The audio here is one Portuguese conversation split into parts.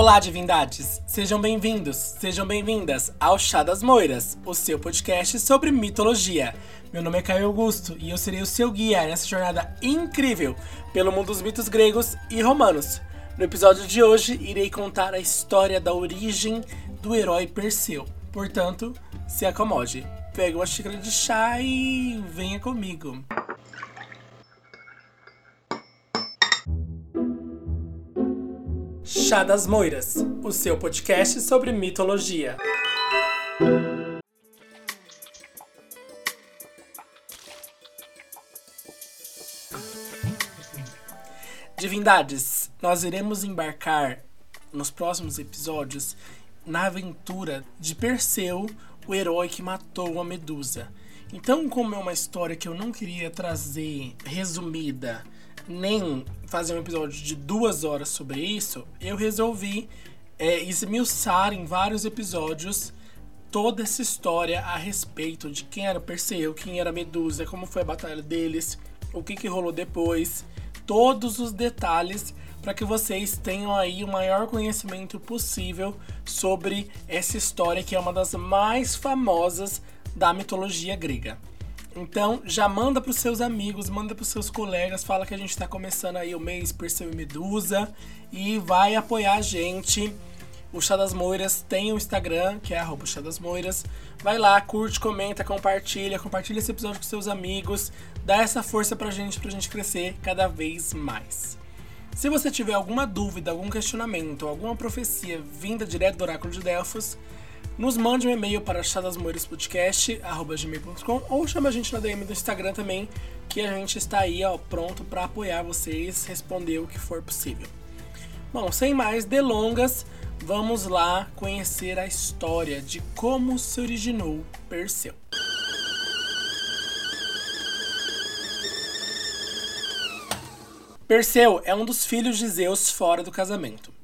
Olá, divindades! Sejam bem-vindos, sejam bem-vindas ao Chá das Moiras, o seu podcast sobre mitologia. Meu nome é Caio Augusto e eu serei o seu guia nessa jornada incrível pelo mundo dos mitos gregos e romanos. No episódio de hoje, irei contar a história da origem do herói Perseu. Portanto, se acomode, pega uma xícara de chá e venha comigo. Chá das Moiras, o seu podcast sobre mitologia. Divindades, nós iremos embarcar nos próximos episódios na aventura de Perseu, o herói que matou a Medusa. Então, como é uma história que eu não queria trazer resumida, nem fazer um episódio de duas horas sobre isso, eu resolvi é, esmiuçar em vários episódios toda essa história a respeito de quem era Perseu, quem era Medusa, como foi a batalha deles, o que, que rolou depois, todos os detalhes para que vocês tenham aí o maior conhecimento possível sobre essa história que é uma das mais famosas da mitologia grega. Então, já manda para os seus amigos, manda para os seus colegas, fala que a gente está começando aí o mês Perseu e Medusa e vai apoiar a gente. O Chá das Moiras tem o Instagram, que é arroba Chá das Moiras. Vai lá, curte, comenta, compartilha, compartilha esse episódio com seus amigos. Dá essa força pra gente, pra gente crescer cada vez mais. Se você tiver alguma dúvida, algum questionamento, alguma profecia vinda direto do Oráculo de Delfos, nos mande um e-mail para chadasmoiraspodcast.gmail.com ou chama a gente na DM do Instagram também, que a gente está aí ó, pronto para apoiar vocês, responder o que for possível. Bom, sem mais delongas, vamos lá conhecer a história de como se originou Perseu. Perseu é um dos filhos de Zeus fora do casamento.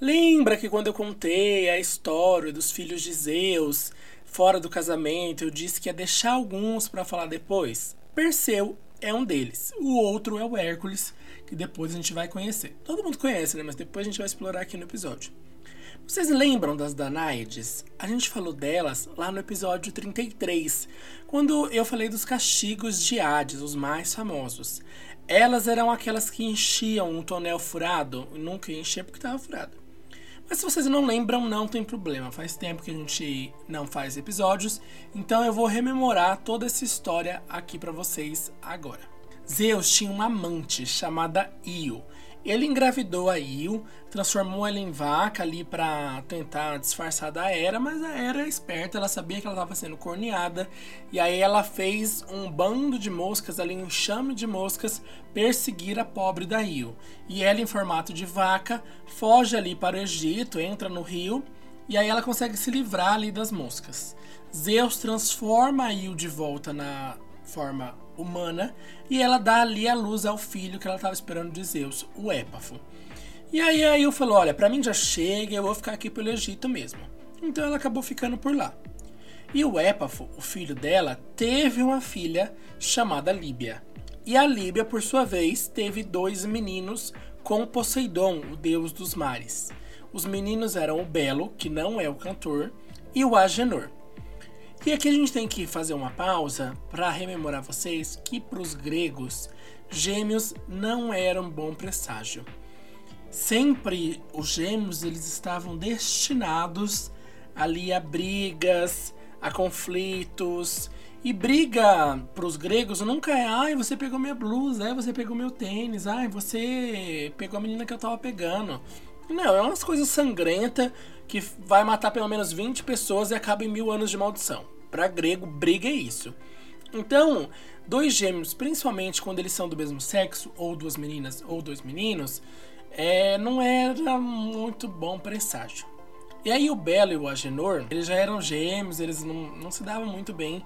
Lembra que quando eu contei a história dos filhos de Zeus fora do casamento, eu disse que ia deixar alguns para falar depois? Perseu é um deles. O outro é o Hércules, que depois a gente vai conhecer. Todo mundo conhece, né? Mas depois a gente vai explorar aqui no episódio. Vocês lembram das Danáides? A gente falou delas lá no episódio 33, quando eu falei dos castigos de Hades, os mais famosos. Elas eram aquelas que enchiam um tonel furado, nunca enchia porque estava furado. Mas se vocês não lembram, não tem problema. Faz tempo que a gente não faz episódios, então eu vou rememorar toda essa história aqui para vocês agora. Zeus tinha uma amante chamada Io. Ele engravidou a Io, transformou ela em vaca ali para tentar disfarçar da Hera, mas a Hera é esperta, ela sabia que ela estava sendo corneada, e aí ela fez um bando de moscas ali, um enxame de moscas, perseguir a pobre da Io. E ela, em formato de vaca, foge ali para o Egito, entra no rio, e aí ela consegue se livrar ali das moscas. Zeus transforma a Io de volta na forma humana e ela dá ali a luz ao filho que ela estava esperando de Zeus, o Épafo. E aí aí eu falou, olha, para mim já chega, eu vou ficar aqui pelo Egito mesmo. Então ela acabou ficando por lá. E o Épafo, o filho dela, teve uma filha chamada Líbia. E a Líbia, por sua vez, teve dois meninos com Poseidon, o deus dos mares. Os meninos eram o Belo, que não é o cantor, e o Agenor. E aqui a gente tem que fazer uma pausa para rememorar vocês que para os gregos, gêmeos não eram um bom presságio. Sempre os gêmeos eles estavam destinados ali a brigas, a conflitos. E briga para os gregos nunca é, ai, você pegou minha blusa, ai, você pegou meu tênis, ai, você pegou a menina que eu tava pegando. Não, é umas coisas sangrentas que vai matar pelo menos 20 pessoas e acaba em mil anos de maldição. Para grego, briga é isso. Então, dois gêmeos, principalmente quando eles são do mesmo sexo, ou duas meninas ou dois meninos, é, não era muito bom presságio. E aí o Belo e o Agenor, eles já eram gêmeos, eles não, não se davam muito bem.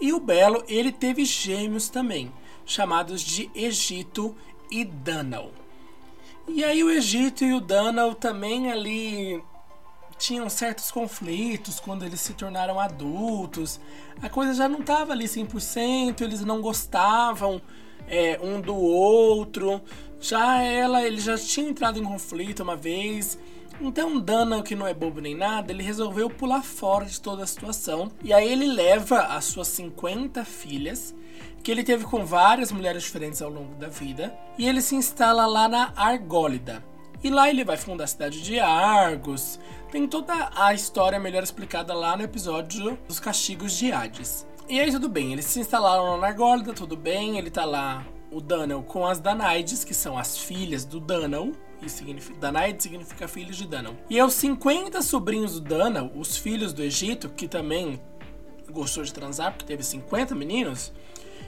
E o Belo, ele teve gêmeos também, chamados de Egito e Danal. E aí o Egito e o Danal também ali tinham certos conflitos quando eles se tornaram adultos. A coisa já não estava ali 100%, eles não gostavam é, um do outro. Já ela, ele já tinha entrado em conflito uma vez. Então Dana, que não é bobo nem nada, ele resolveu pular fora de toda a situação. E aí ele leva as suas 50 filhas, que ele teve com várias mulheres diferentes ao longo da vida, e ele se instala lá na Argólida. E lá ele vai fundar a cidade de Argos. Tem toda a história melhor explicada lá no episódio dos castigos de Hades. E aí tudo bem, eles se instalaram na Argólida, tudo bem, ele tá lá, o Danel, com as Danaides, que são as filhas do Danel, isso significa, significa filhos de Danão. E aos 50 sobrinhos do Dana, os filhos do Egito, que também gostou de transar, porque teve 50 meninos,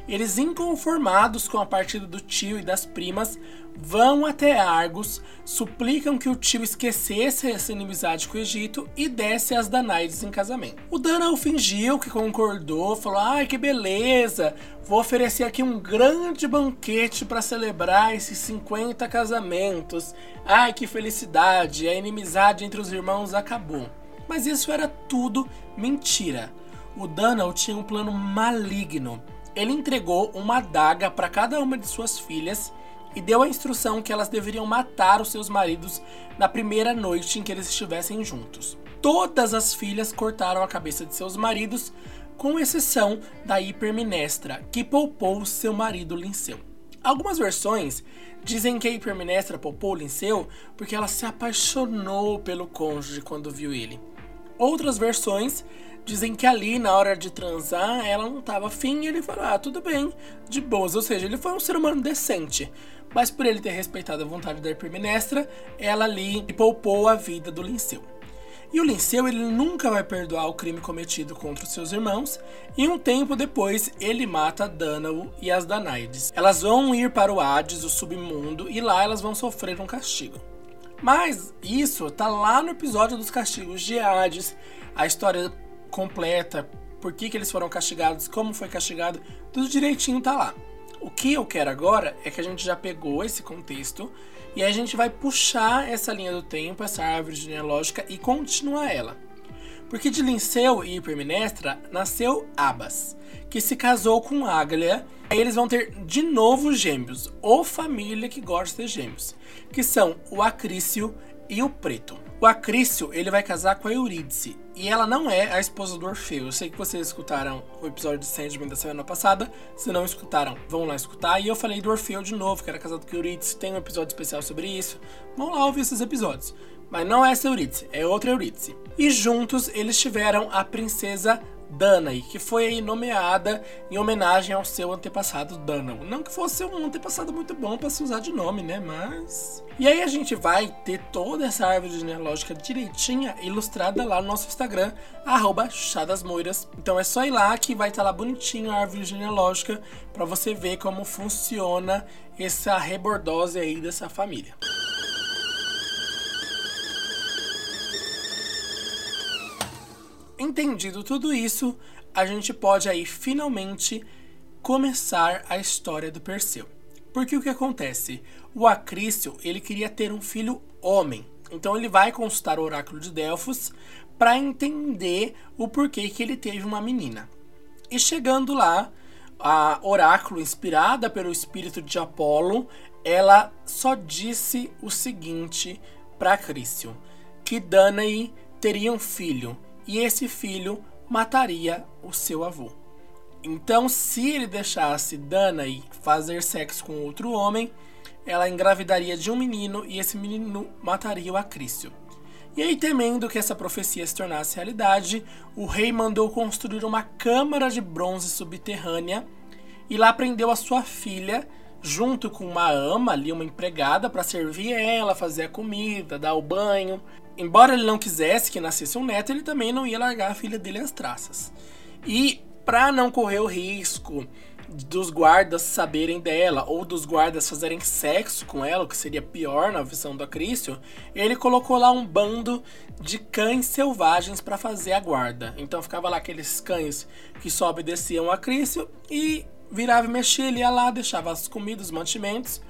eles, inconformados com a partida do tio e das primas, vão até Argos, suplicam que o tio esquecesse essa inimizade com o Egito e desse as Danaides em casamento. O Danao fingiu que concordou, falou: ai que beleza, vou oferecer aqui um grande banquete para celebrar esses 50 casamentos. Ai que felicidade, a inimizade entre os irmãos acabou. Mas isso era tudo mentira. O Danao tinha um plano maligno ele entregou uma adaga para cada uma de suas filhas e deu a instrução que elas deveriam matar os seus maridos na primeira noite em que eles estivessem juntos. Todas as filhas cortaram a cabeça de seus maridos, com exceção da Hiperminestra, que poupou seu marido Linceu. Algumas versões dizem que a Hiperminestra poupou Linceu porque ela se apaixonou pelo cônjuge quando viu ele. Outras versões Dizem que ali, na hora de transar, ela não tava afim e ele falou: ah, tudo bem, de boas. Ou seja, ele foi um ser humano decente. Mas por ele ter respeitado a vontade da Hiperminestra, ela ali poupou a vida do Linceu. E o Linceu ele nunca vai perdoar o crime cometido contra os seus irmãos, e um tempo depois ele mata Dânao e as Danaides. Elas vão ir para o Hades, o submundo, e lá elas vão sofrer um castigo. Mas isso tá lá no episódio dos castigos de Hades, a história completa, por que, que eles foram castigados, como foi castigado, tudo direitinho tá lá. O que eu quero agora é que a gente já pegou esse contexto e a gente vai puxar essa linha do tempo, essa árvore genealógica e continuar ela. Porque de Linceu e Hiperminestra nasceu Abas, que se casou com Áglia. Aí eles vão ter de novo gêmeos, ou família que gosta de gêmeos, que são o Acrício e o Preto. O Acrício, ele vai casar com a Eurídice, e ela não é a esposa do Orfeu. Eu sei que vocês escutaram o episódio de Sandman da semana passada. Se não escutaram, vão lá escutar. E eu falei do Orfeu de novo, que era casado com Eurídice. Tem um episódio especial sobre isso. Vão lá ouvir esses episódios. Mas não é essa Eurídice, é outra Eurídice. E juntos eles tiveram a princesa Danae, que foi nomeada em homenagem ao seu antepassado Danao. Não que fosse um antepassado muito bom para se usar de nome, né? Mas. E aí a gente vai ter toda essa árvore genealógica direitinha ilustrada lá no nosso Instagram, Chadasmoiras. Então é só ir lá que vai estar tá lá bonitinho a árvore genealógica para você ver como funciona essa rebordose aí dessa família. Entendido tudo isso, a gente pode aí finalmente começar a história do Perseu. Porque o que acontece? O Acrício, ele queria ter um filho homem. Então ele vai consultar o oráculo de Delfos para entender o porquê que ele teve uma menina. E chegando lá, a oráculo inspirada pelo espírito de Apolo, ela só disse o seguinte para Acrício: que Danae teria um filho e esse filho mataria o seu avô. Então, se ele deixasse Danae fazer sexo com outro homem, ela engravidaria de um menino e esse menino mataria o Acrício. E aí, temendo que essa profecia se tornasse realidade, o rei mandou construir uma câmara de bronze subterrânea e lá prendeu a sua filha junto com uma ama ali, uma empregada, para servir ela, fazer a comida, dar o banho. Embora ele não quisesse que nascesse um neto, ele também não ia largar a filha dele às traças. E para não correr o risco dos guardas saberem dela ou dos guardas fazerem sexo com ela, o que seria pior na visão do Acrício, ele colocou lá um bando de cães selvagens para fazer a guarda. Então ficava lá aqueles cães que só obedeciam a Acrício e virava e mexia, ele ia lá, deixava as comidas, os mantimentos,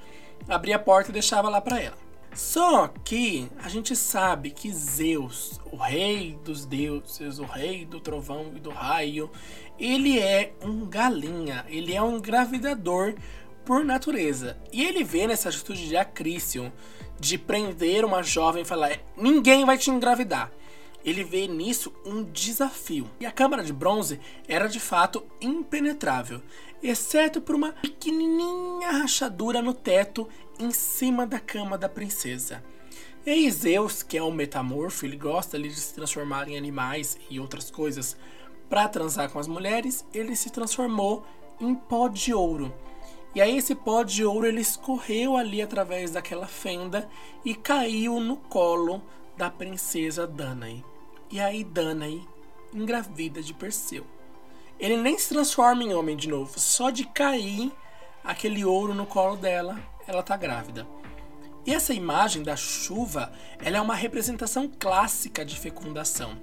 abria a porta e deixava lá para ela. Só que a gente sabe que Zeus, o rei dos deuses, o rei do trovão e do raio, ele é um galinha, ele é um engravidador por natureza. E ele vê nessa atitude de Acrisium de prender uma jovem e falar: ninguém vai te engravidar. Ele vê nisso um desafio. E a câmara de bronze era de fato impenetrável, exceto por uma pequenininha rachadura no teto em cima da cama da princesa. E aí Zeus, que é um metamorfo, ele gosta ali de se transformar em animais e outras coisas para transar com as mulheres, ele se transformou em pó de ouro. E aí esse pó de ouro ele escorreu ali através daquela fenda e caiu no colo da princesa Danae. E aí Danae engravida de Perseu. Ele nem se transforma em homem de novo, só de cair aquele ouro no colo dela, ela tá grávida. E essa imagem da chuva, ela é uma representação clássica de fecundação.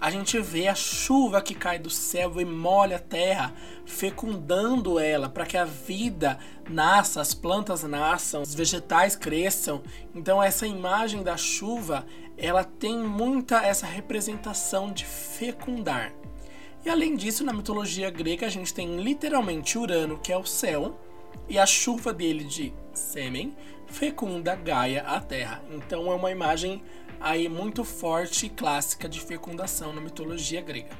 A gente vê a chuva que cai do céu e molha a terra, fecundando ela para que a vida nasça, as plantas nasçam, os vegetais cresçam. Então essa imagem da chuva, ela tem muita essa representação de fecundar. E além disso, na mitologia grega, a gente tem literalmente Urano, que é o céu, e a chuva dele de sêmen fecunda Gaia, a terra. Então é uma imagem aí muito forte e clássica de fecundação na mitologia grega.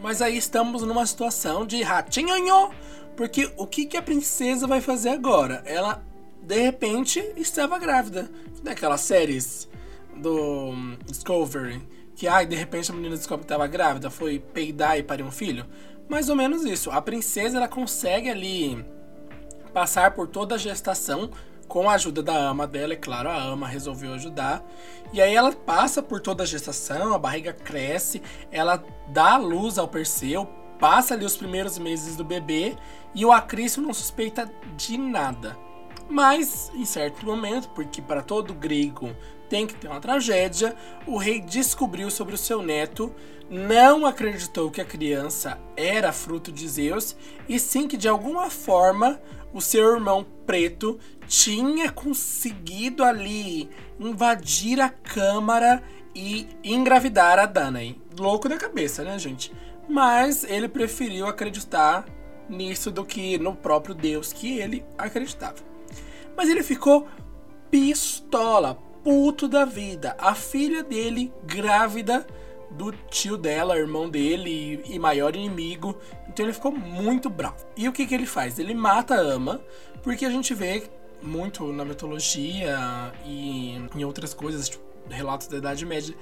Mas aí estamos numa situação de ratinho, porque o que, que a princesa vai fazer agora? Ela de repente estava grávida. Daquelas séries do Discovery, que ai, de repente a menina descobre que estava grávida, foi peidar e parir um filho. Mais ou menos isso. A princesa ela consegue ali passar por toda a gestação com a ajuda da ama dela, é claro, a ama resolveu ajudar. E aí ela passa por toda a gestação, a barriga cresce, ela dá luz ao Perseu, passa ali os primeiros meses do bebê e o Acrício não suspeita de nada. Mas, em certo momento, porque para todo grego tem que ter uma tragédia, o rei descobriu sobre o seu neto, não acreditou que a criança era fruto de Zeus, e sim que de alguma forma o seu irmão preto tinha conseguido ali invadir a câmara e engravidar a Danae. Louco da cabeça, né, gente? Mas ele preferiu acreditar nisso do que no próprio Deus que ele acreditava. Mas ele ficou pistola, puto da vida. A filha dele, grávida do tio dela, irmão dele e maior inimigo. Então ele ficou muito bravo. E o que, que ele faz? Ele mata a Ama, porque a gente vê muito na mitologia e em outras coisas, tipo, relatos da Idade Média,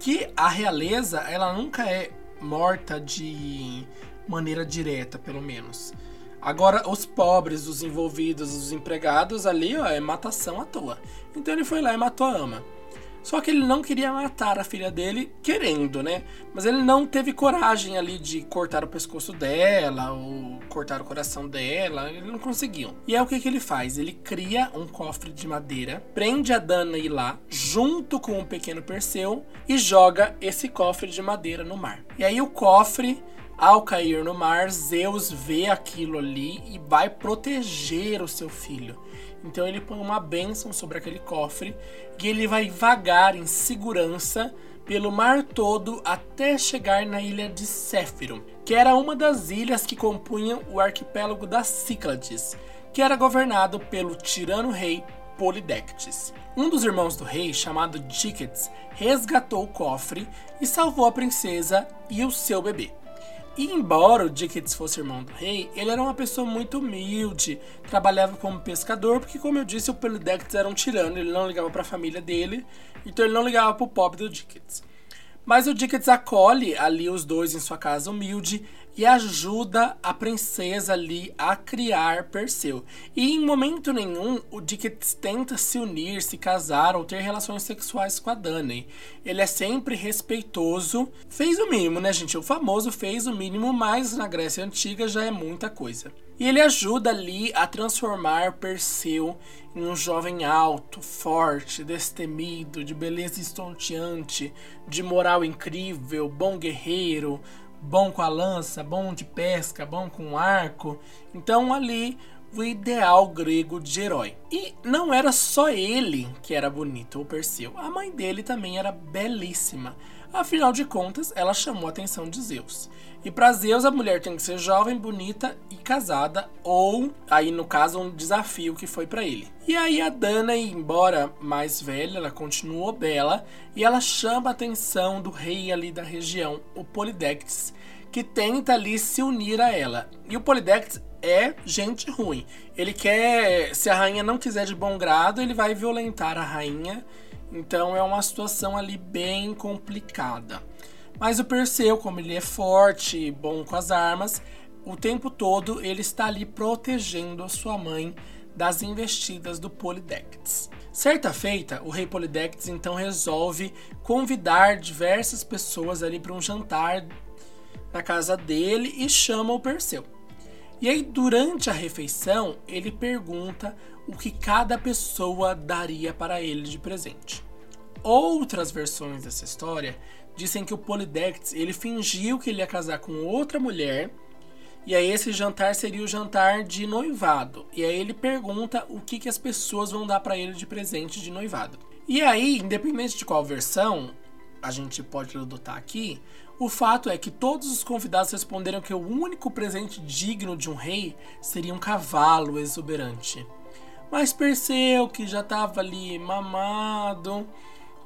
que a realeza ela nunca é morta de maneira direta, pelo menos. Agora, os pobres, os envolvidos, os empregados ali, ó, é matação à toa. Então ele foi lá e matou a ama. Só que ele não queria matar a filha dele querendo, né? Mas ele não teve coragem ali de cortar o pescoço dela ou cortar o coração dela. Ele não conseguiu. E é o que, que ele faz? Ele cria um cofre de madeira, prende a Danae lá, junto com o pequeno Perseu, e joga esse cofre de madeira no mar. E aí o cofre ao cair no mar, Zeus vê aquilo ali e vai proteger o seu filho. Então ele põe uma bênção sobre aquele cofre e ele vai vagar em segurança pelo mar todo até chegar na ilha de Céfiro, que era uma das ilhas que compunham o arquipélago das Cíclades, que era governado pelo tirano rei Polidectes. Um dos irmãos do rei, chamado Díquetes, resgatou o cofre e salvou a princesa e o seu bebê. E embora o Dickens fosse irmão do rei, ele era uma pessoa muito humilde, trabalhava como pescador, porque como eu disse, o Polydectes era um tirano, ele não ligava para a família dele, então ele não ligava para o pobre do Dickens. Mas o Dickens acolhe ali os dois em sua casa humilde e ajuda a princesa ali a criar Perseu. E em momento nenhum o Dickens tenta se unir, se casar ou ter relações sexuais com a Danae. Ele é sempre respeitoso. Fez o mínimo, né, gente? O famoso fez o mínimo, mas na Grécia Antiga já é muita coisa. E ele ajuda ali a transformar Perseu em um jovem alto, forte, destemido, de beleza estonteante, de moral incrível, bom guerreiro, bom com a lança, bom de pesca, bom com arco. Então ali o ideal grego de herói. E não era só ele que era bonito, o Perseu. A mãe dele também era belíssima. Afinal de contas, ela chamou a atenção de Zeus. E para Zeus, a mulher tem que ser jovem, bonita e casada, ou, aí no caso, um desafio que foi para ele. E aí a Dana, embora mais velha, ela continuou bela e ela chama a atenção do rei ali da região, o Polydectes, que tenta ali se unir a ela. E o Polydectes é gente ruim. Ele quer, se a rainha não quiser de bom grado, ele vai violentar a rainha. Então é uma situação ali bem complicada. Mas o Perseu, como ele é forte, bom com as armas, o tempo todo ele está ali protegendo a sua mãe das investidas do Polydectes. Certa feita, o rei Polydectes então resolve convidar diversas pessoas ali para um jantar na casa dele e chama o Perseu. E aí, durante a refeição, ele pergunta o que cada pessoa daria para ele de presente. Outras versões dessa história dizem que o Polydectes ele fingiu que ele ia casar com outra mulher e aí esse jantar seria o jantar de noivado. E aí ele pergunta o que, que as pessoas vão dar para ele de presente de noivado. E aí, independente de qual versão a gente pode adotar aqui, o fato é que todos os convidados responderam que o único presente digno de um rei seria um cavalo exuberante. Mas Perseu, que já estava ali mamado,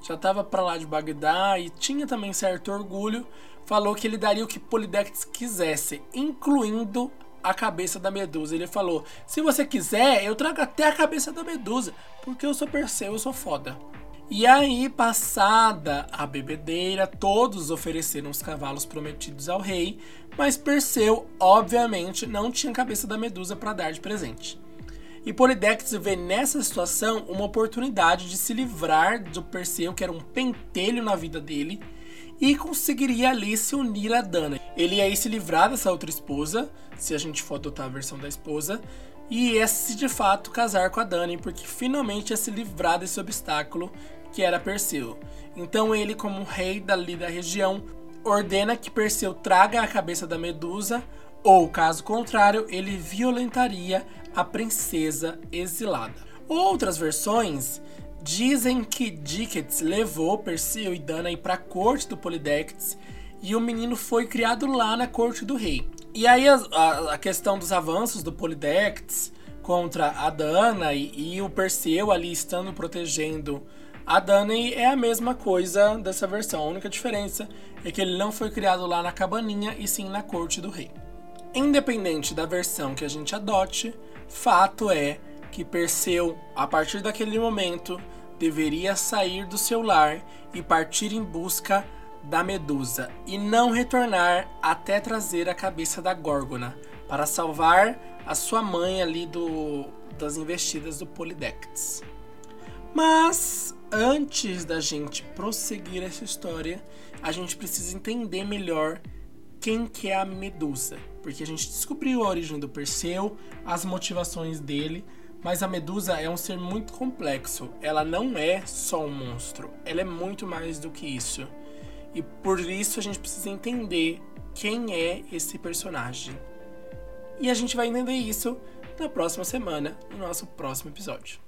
já estava para lá de Bagdá e tinha também certo orgulho, falou que ele daria o que Polydectes quisesse, incluindo a cabeça da Medusa. Ele falou: "Se você quiser, eu trago até a cabeça da Medusa, porque eu sou Perseu, eu sou foda". E aí, passada a bebedeira, todos ofereceram os cavalos prometidos ao rei, mas Perseu, obviamente, não tinha cabeça da Medusa para dar de presente. E Polydectes vê nessa situação uma oportunidade de se livrar do Perseu, que era um pentelho na vida dele, e conseguiria ali se unir a Dana. Ele ia aí se livrar dessa outra esposa, se a gente for adotar a versão da esposa, e ia se de fato casar com a Dani, porque finalmente ia se livrar desse obstáculo que era Perseu. Então ele, como rei dali da região, ordena que Perseu traga a cabeça da Medusa, ou caso contrário, ele violentaria a princesa exilada. Outras versões dizem que Díquetes levou Perseu e Danae para a corte do Polydectes e o menino foi criado lá na corte do rei. E aí a, a, a questão dos avanços do Polydectes contra a Dana e, e, o Perseu ali estando protegendo a Danae é a mesma coisa dessa versão. A única diferença é que ele não foi criado lá na cabaninha e sim na corte do rei. Independente da versão que a gente adote, Fato é que Perseu, a partir daquele momento, deveria sair do seu lar e partir em busca da Medusa e não retornar até trazer a cabeça da Górgona para salvar a sua mãe ali do, das investidas do Polydectes. Mas antes da gente prosseguir essa história, a gente precisa entender melhor quem que é a Medusa porque a gente descobriu a origem do Perseu, as motivações dele, mas a Medusa é um ser muito complexo. Ela não é só um monstro, ela é muito mais do que isso. E por isso a gente precisa entender quem é esse personagem. E a gente vai entender isso na próxima semana, no nosso próximo episódio.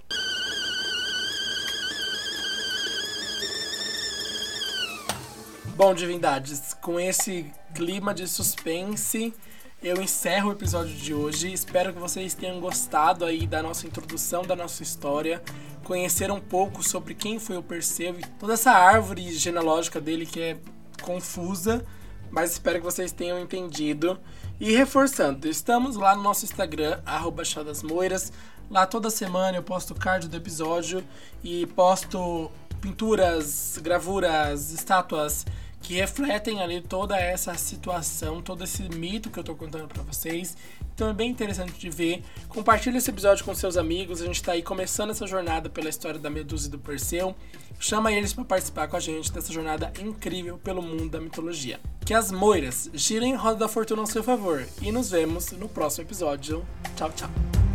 Bom, divindades, com esse clima de suspense, eu encerro o episódio de hoje. Espero que vocês tenham gostado aí da nossa introdução, da nossa história, conhecer um pouco sobre quem foi o Perseu e toda essa árvore genealógica dele que é confusa, mas espero que vocês tenham entendido. E reforçando, estamos lá no nosso Instagram, @chadasmoiras. Lá toda semana eu posto card do episódio e posto pinturas, gravuras, estátuas que refletem ali toda essa situação, todo esse mito que eu tô contando para vocês. Então é bem interessante de ver. Compartilhe esse episódio com seus amigos. A gente tá aí começando essa jornada pela história da Medusa e do Perseu. Chama eles para participar com a gente dessa jornada incrível pelo mundo da mitologia. Que as moiras girem roda da fortuna ao seu favor. E nos vemos no próximo episódio. Tchau, tchau.